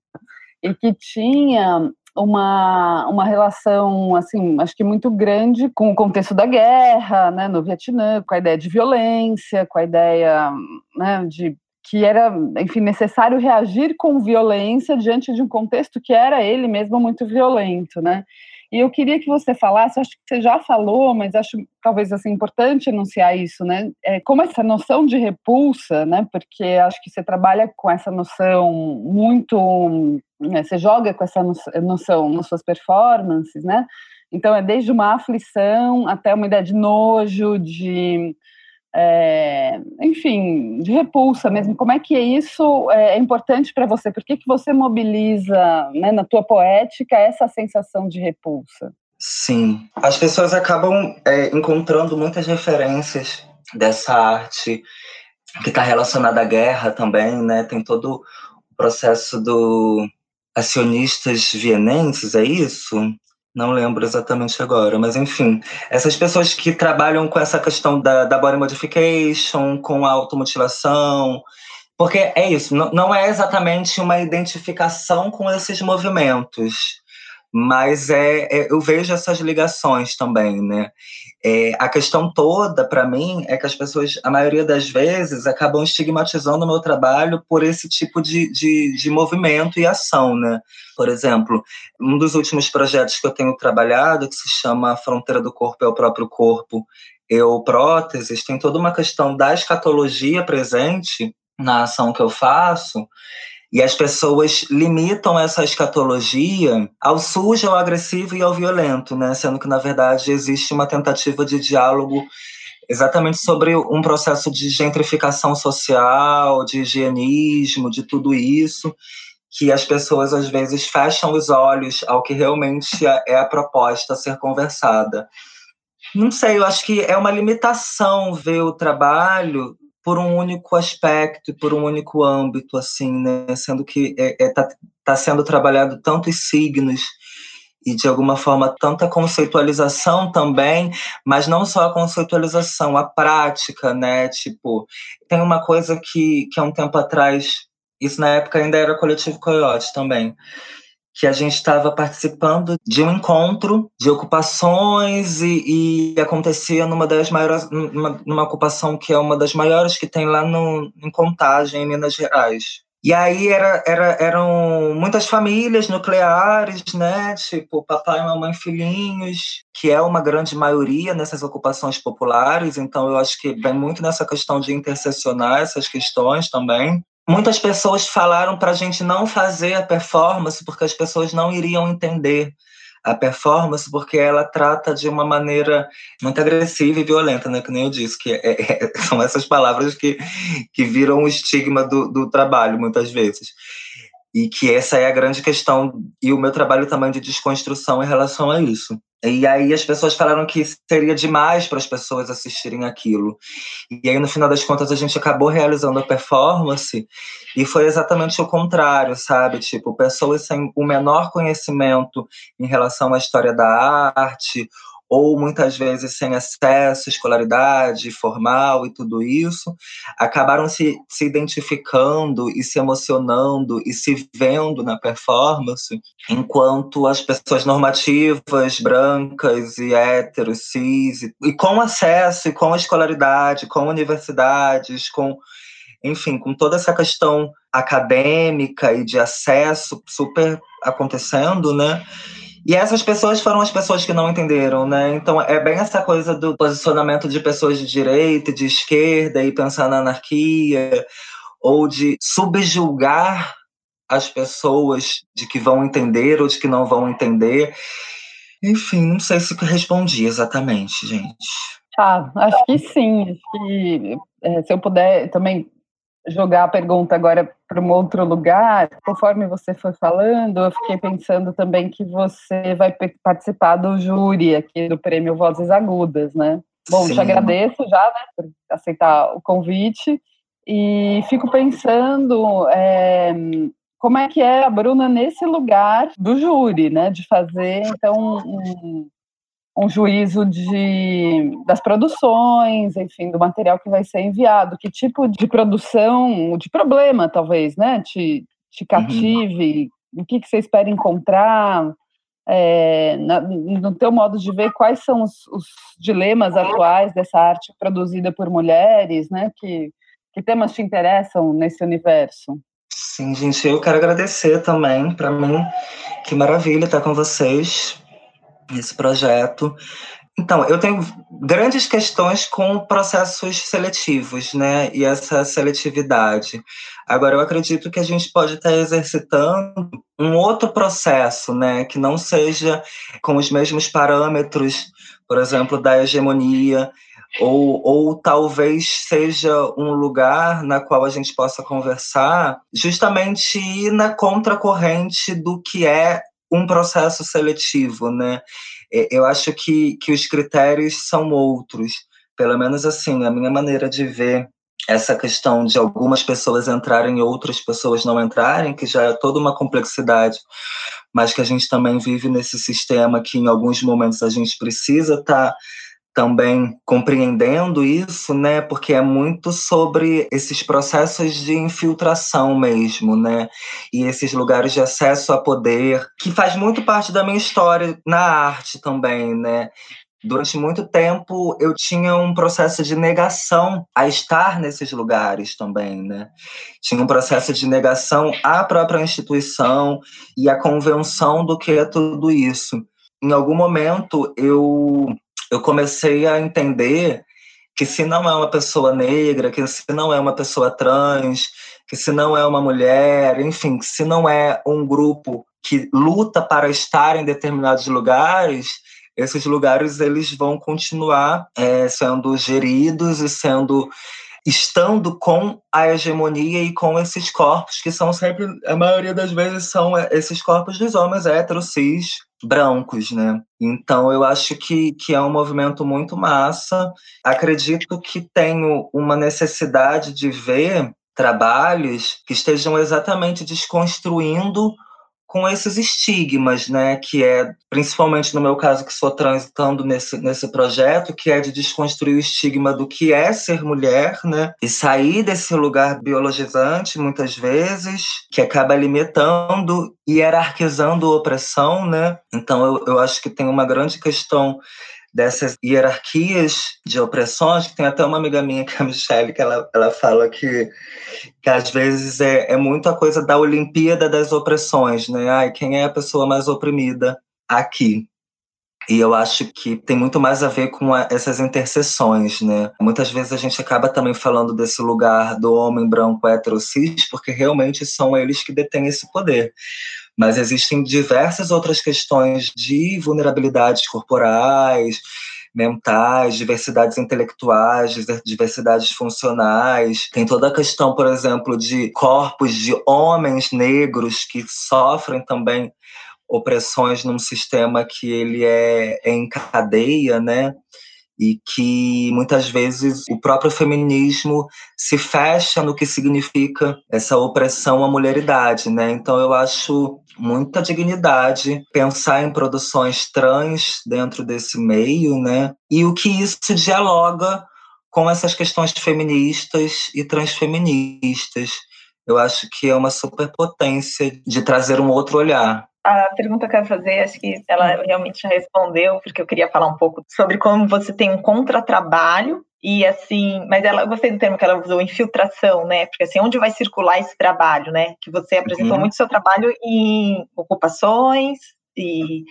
e que tinha uma, uma relação, assim, acho que muito grande com o contexto da guerra, né, no Vietnã, com a ideia de violência, com a ideia né, de que era, enfim, necessário reagir com violência diante de um contexto que era ele mesmo muito violento, né? E eu queria que você falasse, acho que você já falou, mas acho talvez assim importante anunciar isso, né? É, como essa noção de repulsa, né? Porque acho que você trabalha com essa noção muito, né? você joga com essa noção nas suas performances, né? Então é desde uma aflição até uma ideia de nojo, de é, enfim, de repulsa mesmo. Como é que isso é, é importante para você? Por que, que você mobiliza né, na tua poética essa sensação de repulsa? Sim, as pessoas acabam é, encontrando muitas referências dessa arte que está relacionada à guerra também, né? Tem todo o processo do acionistas vienenses, é isso? Não lembro exatamente agora, mas enfim, essas pessoas que trabalham com essa questão da, da body modification, com a automutilação, porque é isso, não é exatamente uma identificação com esses movimentos, mas é, é, eu vejo essas ligações também, né? É, a questão toda, para mim, é que as pessoas, a maioria das vezes, acabam estigmatizando o meu trabalho por esse tipo de, de, de movimento e ação, né? Por exemplo, um dos últimos projetos que eu tenho trabalhado, que se chama Fronteira do Corpo é o Próprio Corpo, eu próteses, tem toda uma questão da escatologia presente na ação que eu faço, e as pessoas limitam essa escatologia ao sujo, ao agressivo e ao violento, né? Sendo que, na verdade, existe uma tentativa de diálogo exatamente sobre um processo de gentrificação social, de higienismo, de tudo isso, que as pessoas às vezes fecham os olhos ao que realmente é, é a proposta a ser conversada. Não sei, eu acho que é uma limitação ver o trabalho por um único aspecto e por um único âmbito, assim, né? Sendo que está é, é, tá, tá sendo trabalhado tantos signos e de alguma forma tanta conceitualização também, mas não só a conceitualização, a prática, né? Tipo, tem uma coisa que, que há um tempo atrás, isso na época ainda era coletivo Coyote também, que a gente estava participando de um encontro de ocupações e, e, acontecia numa das maiores, numa, numa ocupação que é uma das maiores que tem lá no, em Contagem, em Minas Gerais. E aí era, era, eram muitas famílias nucleares, né? Tipo, papai, mamãe, filhinhos, que é uma grande maioria nessas ocupações populares. Então, eu acho que vem muito nessa questão de intercessionar essas questões também. Muitas pessoas falaram para a gente não fazer a performance porque as pessoas não iriam entender a performance porque ela trata de uma maneira muito agressiva e violenta, né? Que nem eu disse, que é, é, são essas palavras que, que viram o estigma do, do trabalho muitas vezes e que essa é a grande questão e o meu trabalho também de desconstrução em relação a isso. E aí as pessoas falaram que seria demais para as pessoas assistirem aquilo. E aí no final das contas a gente acabou realizando a performance e foi exatamente o contrário, sabe? Tipo, pessoas sem o menor conhecimento em relação à história da arte ou muitas vezes sem acesso, escolaridade formal e tudo isso, acabaram se, se identificando e se emocionando e se vendo na performance, enquanto as pessoas normativas, brancas e héteros, cis, e, e com acesso, e com escolaridade, com universidades, com enfim, com toda essa questão acadêmica e de acesso super acontecendo, né? E essas pessoas foram as pessoas que não entenderam, né? Então é bem essa coisa do posicionamento de pessoas de direita, de esquerda e pensar na anarquia, ou de subjulgar as pessoas de que vão entender ou de que não vão entender. Enfim, não sei se respondi exatamente, gente. Ah, acho que sim. Acho que é, se eu puder também jogar a pergunta agora para um outro lugar, conforme você foi falando, eu fiquei pensando também que você vai participar do júri aqui do Prêmio Vozes Agudas, né? Bom, Sim. te agradeço já, né, por aceitar o convite e fico pensando é, como é que é a Bruna nesse lugar do júri, né, de fazer então um, um juízo de, das produções, enfim, do material que vai ser enviado, que tipo de produção, de problema, talvez, né, te, te uhum. cative, uhum. o que, que você espera encontrar, é, na, no teu modo de ver, quais são os, os, dilemas atuais dessa arte produzida por mulheres, né, que, que temas te interessam nesse universo? Sim, gente, eu quero agradecer também, para mim, que maravilha estar com vocês, esse projeto. Então, eu tenho grandes questões com processos seletivos, né? E essa seletividade. Agora, eu acredito que a gente pode estar exercitando um outro processo, né? Que não seja com os mesmos parâmetros, por exemplo, da hegemonia, ou, ou talvez seja um lugar na qual a gente possa conversar, justamente ir na contracorrente do que é um processo seletivo, né? É, eu acho que, que os critérios são outros, pelo menos assim, a minha maneira de ver essa questão de algumas pessoas entrarem e outras pessoas não entrarem, que já é toda uma complexidade, mas que a gente também vive nesse sistema que em alguns momentos a gente precisa estar tá também compreendendo isso, né? Porque é muito sobre esses processos de infiltração mesmo, né? E esses lugares de acesso a poder, que faz muito parte da minha história na arte também, né? Durante muito tempo eu tinha um processo de negação a estar nesses lugares também, né? Tinha um processo de negação à própria instituição e à convenção do que é tudo isso. Em algum momento eu eu comecei a entender que se não é uma pessoa negra, que se não é uma pessoa trans, que se não é uma mulher, enfim, se não é um grupo que luta para estar em determinados lugares, esses lugares eles vão continuar é, sendo geridos e sendo estando com a hegemonia e com esses corpos que são sempre a maioria das vezes são é, esses corpos dos homens héteros cis brancos, né? Então eu acho que, que é um movimento muito massa. Acredito que tenho uma necessidade de ver trabalhos que estejam exatamente desconstruindo com esses estigmas, né, que é principalmente no meu caso que sou transitando nesse, nesse projeto, que é de desconstruir o estigma do que é ser mulher, né, e sair desse lugar biologizante muitas vezes, que acaba limitando e hierarquizando a opressão, né. Então eu, eu acho que tem uma grande questão dessas hierarquias de opressões, que tem até uma amiga minha, que é a Michelle, que ela, ela fala que, que às vezes é, é muito a coisa da Olimpíada das opressões, né? Ai, quem é a pessoa mais oprimida aqui? E eu acho que tem muito mais a ver com a, essas interseções, né? Muitas vezes a gente acaba também falando desse lugar do homem branco hétero cis, porque realmente são eles que detêm esse poder mas existem diversas outras questões de vulnerabilidades corporais, mentais, diversidades intelectuais, diversidades funcionais. Tem toda a questão, por exemplo, de corpos de homens negros que sofrem também opressões num sistema que ele é, é em cadeia, né? e que muitas vezes o próprio feminismo se fecha no que significa essa opressão à mulheridade, né? Então eu acho muita dignidade pensar em produções trans dentro desse meio, né? E o que isso dialoga com essas questões feministas e transfeministas. Eu acho que é uma superpotência de trazer um outro olhar a pergunta que eu quero fazer, acho que ela realmente já respondeu, porque eu queria falar um pouco sobre como você tem um contratrabalho e assim, mas ela, eu gostei do termo que ela usou, infiltração, né? Porque assim, onde vai circular esse trabalho, né? Que você apresentou uhum. muito seu trabalho em ocupações e,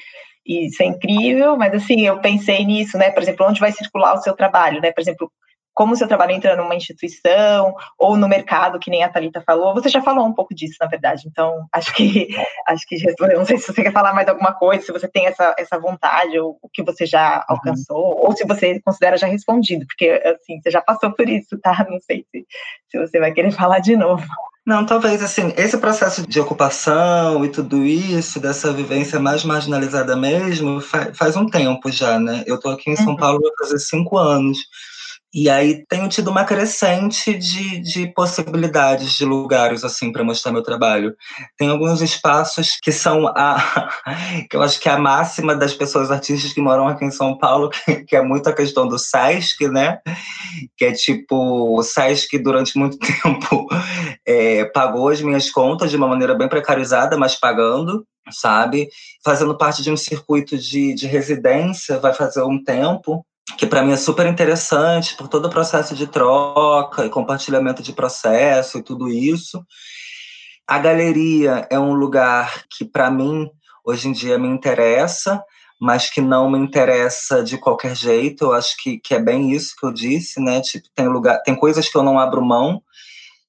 e isso é incrível, mas assim, eu pensei nisso, né? Por exemplo, onde vai circular o seu trabalho, né? Por exemplo, como o seu trabalho entra numa instituição ou no mercado, que nem a Thalita falou. Você já falou um pouco disso, na verdade. Então, acho que acho que respondeu. Não sei se você quer falar mais alguma coisa, se você tem essa, essa vontade, ou o que você já uhum. alcançou, uhum. ou se você considera já respondido, porque assim, você já passou por isso, tá? Não sei se, se você vai querer falar de novo. Não, talvez assim, esse processo de ocupação e tudo isso, dessa vivência mais marginalizada mesmo, faz, faz um tempo já, né? Eu tô aqui em São uhum. Paulo vai fazer cinco anos. E aí tenho tido uma crescente de, de possibilidades de lugares assim para mostrar meu trabalho. Tem alguns espaços que são a que eu acho que é a máxima das pessoas artistas que moram aqui em São Paulo, que, que é muito a questão do SESC, né? Que é tipo o SESC durante muito tempo é, pagou as minhas contas de uma maneira bem precarizada, mas pagando sabe? Fazendo parte de um circuito de, de residência, vai fazer um tempo que para mim é super interessante por todo o processo de troca e compartilhamento de processo e tudo isso. A galeria é um lugar que para mim hoje em dia me interessa, mas que não me interessa de qualquer jeito. Eu acho que, que é bem isso que eu disse, né? Tipo, tem lugar, tem coisas que eu não abro mão.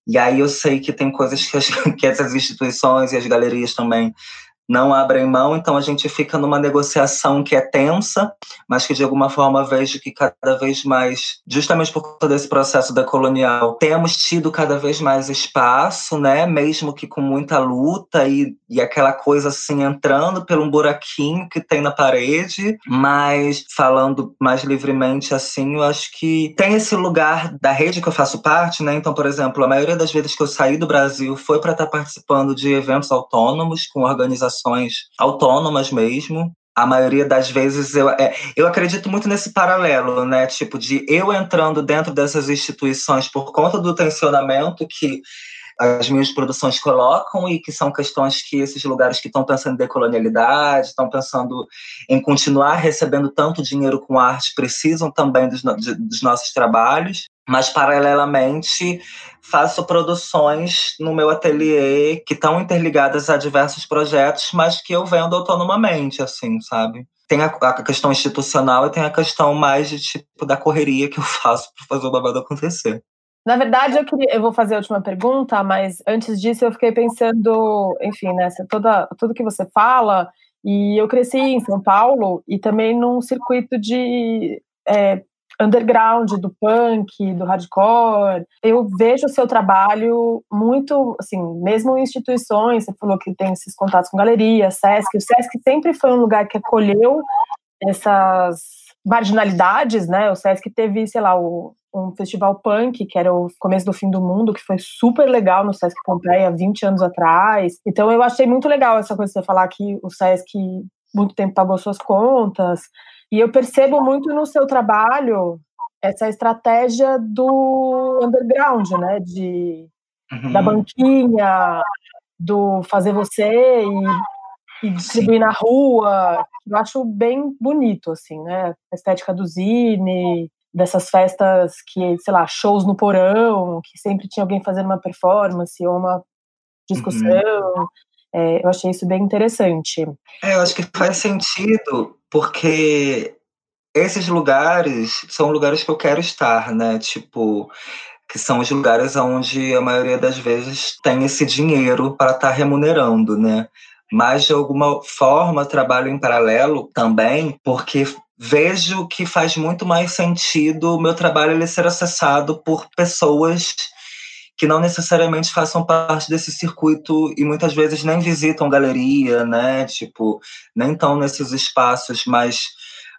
E aí eu sei que tem coisas que, as, que essas instituições e as galerias também não abrem mão, então a gente fica numa negociação que é tensa, mas que de alguma forma vejo que cada vez mais, justamente por conta desse processo da colonial, temos tido cada vez mais espaço, né, mesmo que com muita luta e, e aquela coisa assim entrando pelo um buraquinho que tem na parede, mas falando mais livremente assim, eu acho que tem esse lugar da rede que eu faço parte, né? Então, por exemplo, a maioria das vezes que eu saí do Brasil foi para estar participando de eventos autônomos com organizações organizações autônomas mesmo. A maioria das vezes eu, é, eu acredito muito nesse paralelo, né? Tipo, de eu entrando dentro dessas instituições por conta do tensionamento que as minhas produções colocam e que são questões que esses lugares que estão pensando em decolonialidade, estão pensando em continuar recebendo tanto dinheiro com arte, precisam também dos, dos nossos trabalhos mas paralelamente faço produções no meu ateliê que estão interligadas a diversos projetos, mas que eu vendo autonomamente, assim, sabe? Tem a, a, questão institucional e tem a questão mais de tipo da correria que eu faço para fazer o babado acontecer. Na verdade, eu queria, eu vou fazer a última pergunta, mas antes disso eu fiquei pensando, enfim, né, toda tudo que você fala, e eu cresci em São Paulo e também num circuito de é, underground, do punk, do hardcore. Eu vejo o seu trabalho muito, assim, mesmo em instituições, você falou que tem esses contatos com galerias, SESC. O SESC sempre foi um lugar que acolheu essas marginalidades, né? O Sesc teve, sei lá, o, um festival punk, que era o começo do fim do mundo, que foi super legal no Sesc Pompeia, 20 anos atrás. Então eu achei muito legal essa coisa de você falar que o Sesc muito tempo pagou suas contas. E eu percebo muito no seu trabalho essa estratégia do underground, né? De, uhum. Da banquinha, do fazer você e, e distribuir Sim. na rua. Eu acho bem bonito, assim, né? A estética do zine, dessas festas que, sei lá, shows no porão, que sempre tinha alguém fazendo uma performance ou uma discussão. Uhum. É, eu achei isso bem interessante. É, eu acho que faz sentido, porque esses lugares são lugares que eu quero estar, né? Tipo, que são os lugares onde a maioria das vezes tem esse dinheiro para estar tá remunerando, né? Mas de alguma forma trabalho em paralelo também, porque vejo que faz muito mais sentido o meu trabalho ele ser acessado por pessoas que não necessariamente façam parte desse circuito e muitas vezes nem visitam galeria, né? Tipo, nem estão nesses espaços mais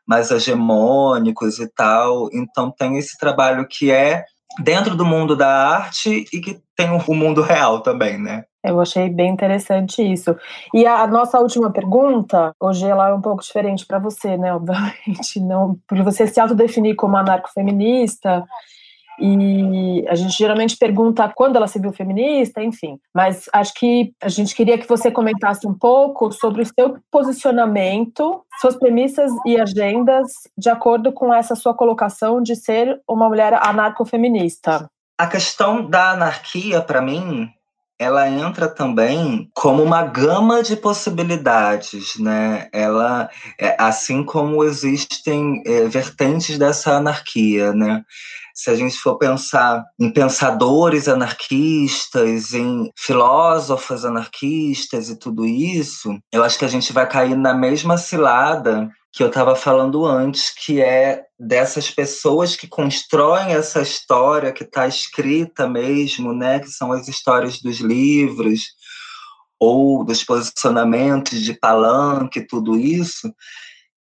mais hegemônicos e tal. Então tem esse trabalho que é dentro do mundo da arte e que tem o mundo real também, né? Eu achei bem interessante isso. E a nossa última pergunta, hoje ela é um pouco diferente para você, né? Obviamente, não, por você se autodefinir como anarcofeminista, e a gente geralmente pergunta quando ela se viu feminista, enfim. Mas acho que a gente queria que você comentasse um pouco sobre o seu posicionamento, suas premissas e agendas de acordo com essa sua colocação de ser uma mulher anarcofeminista. A questão da anarquia, para mim, ela entra também como uma gama de possibilidades, né? Ela, é, assim como existem é, vertentes dessa anarquia, né? Se a gente for pensar em pensadores anarquistas, em filósofos anarquistas e tudo isso, eu acho que a gente vai cair na mesma cilada que eu estava falando antes, que é dessas pessoas que constroem essa história que está escrita mesmo, né? Que são as histórias dos livros ou dos posicionamentos de palanque, tudo isso.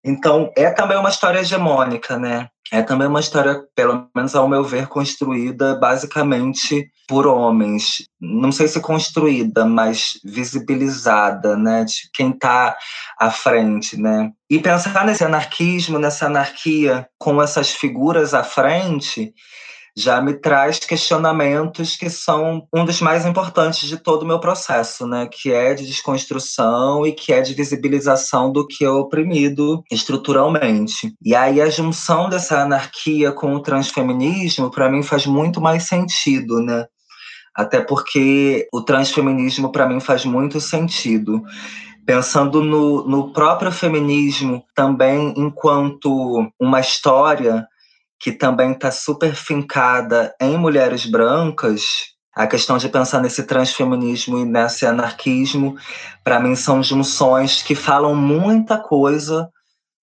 Então, é também uma história hegemônica, né? é também uma história, pelo menos ao meu ver, construída basicamente por homens. Não sei se construída, mas visibilizada, né? De quem está à frente, né? E pensar nesse anarquismo, nessa anarquia, com essas figuras à frente, já me traz questionamentos que são um dos mais importantes de todo o meu processo, né? Que é de desconstrução e que é de visibilização do que é oprimido estruturalmente. E aí a junção dessa anarquia com o transfeminismo, para mim, faz muito mais sentido, né? Até porque o transfeminismo, para mim, faz muito sentido pensando no, no próprio feminismo também enquanto uma história que também está super fincada em mulheres brancas, a questão de pensar nesse transfeminismo e nesse anarquismo, para mim são junções que falam muita coisa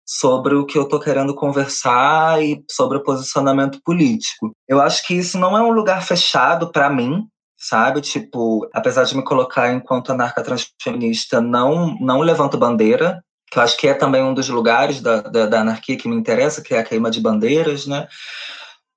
sobre o que eu estou querendo conversar e sobre o posicionamento político. Eu acho que isso não é um lugar fechado para mim, sabe? Tipo, apesar de me colocar enquanto anarca transfeminista, não não levanto bandeira que eu acho que é também um dos lugares da, da, da anarquia que me interessa, que é a queima de bandeiras, né?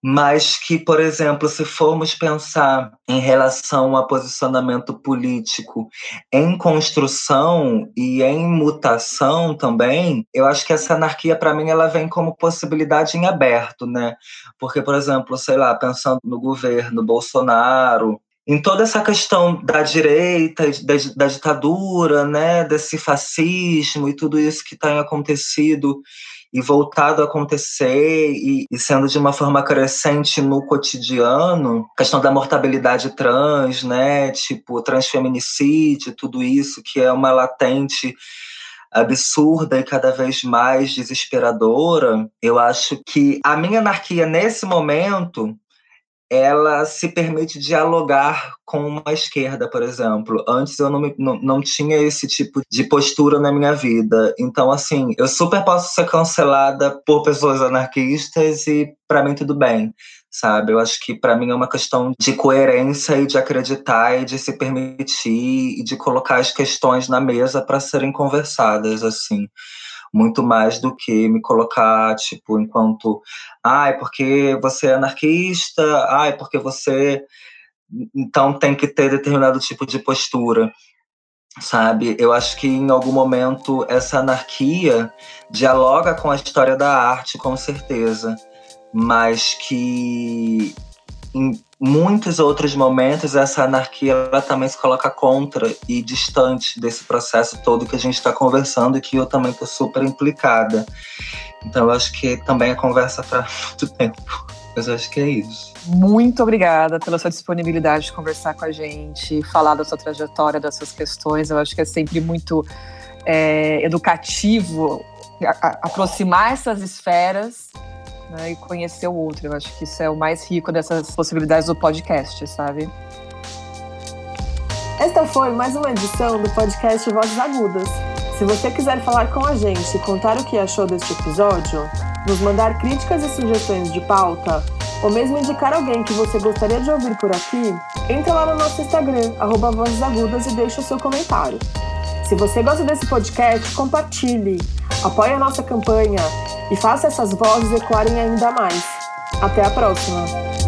mas que, por exemplo, se formos pensar em relação a posicionamento político em construção e em mutação também, eu acho que essa anarquia, para mim, ela vem como possibilidade em aberto, né? Porque, por exemplo, sei lá, pensando no governo Bolsonaro, em toda essa questão da direita, da, da ditadura, né, desse fascismo e tudo isso que tem acontecido e voltado a acontecer e, e, sendo de uma forma crescente no cotidiano, questão da mortabilidade trans, né, tipo transfeminicídio, tudo isso que é uma latente absurda e cada vez mais desesperadora, eu acho que a minha anarquia nesse momento ela se permite dialogar com uma esquerda, por exemplo. Antes eu não, me, não, não tinha esse tipo de postura na minha vida. Então, assim, eu super posso ser cancelada por pessoas anarquistas e para mim tudo bem, sabe? Eu acho que para mim é uma questão de coerência e de acreditar e de se permitir e de colocar as questões na mesa para serem conversadas, assim. Muito mais do que me colocar, tipo, enquanto, ai, ah, porque você é anarquista, ai, ah, porque você então tem que ter determinado tipo de postura sabe? Eu acho que em algum momento essa anarquia dialoga com a história da arte, com certeza, mas que em muitos outros momentos essa anarquia ela também se coloca contra e distante desse processo todo que a gente está conversando e que eu também estou super implicada. Então eu acho que também a conversa para muito tempo. Mas eu acho que é isso. Muito obrigada pela sua disponibilidade de conversar com a gente, falar da sua trajetória, das suas questões. Eu acho que é sempre muito é, educativo a, a, aproximar essas esferas né, e conhecer o outro. Eu acho que isso é o mais rico dessas possibilidades do podcast, sabe? Esta foi mais uma edição do podcast Vozes Agudas. Se você quiser falar com a gente e contar o que achou deste episódio, nos mandar críticas e sugestões de pauta, ou mesmo indicar alguém que você gostaria de ouvir por aqui, entre lá no nosso Instagram, arroba Vozes Agudas, e deixe o seu comentário. Se você gosta desse podcast, compartilhe, apoie a nossa campanha e faça essas vozes ecoarem ainda mais. Até a próxima!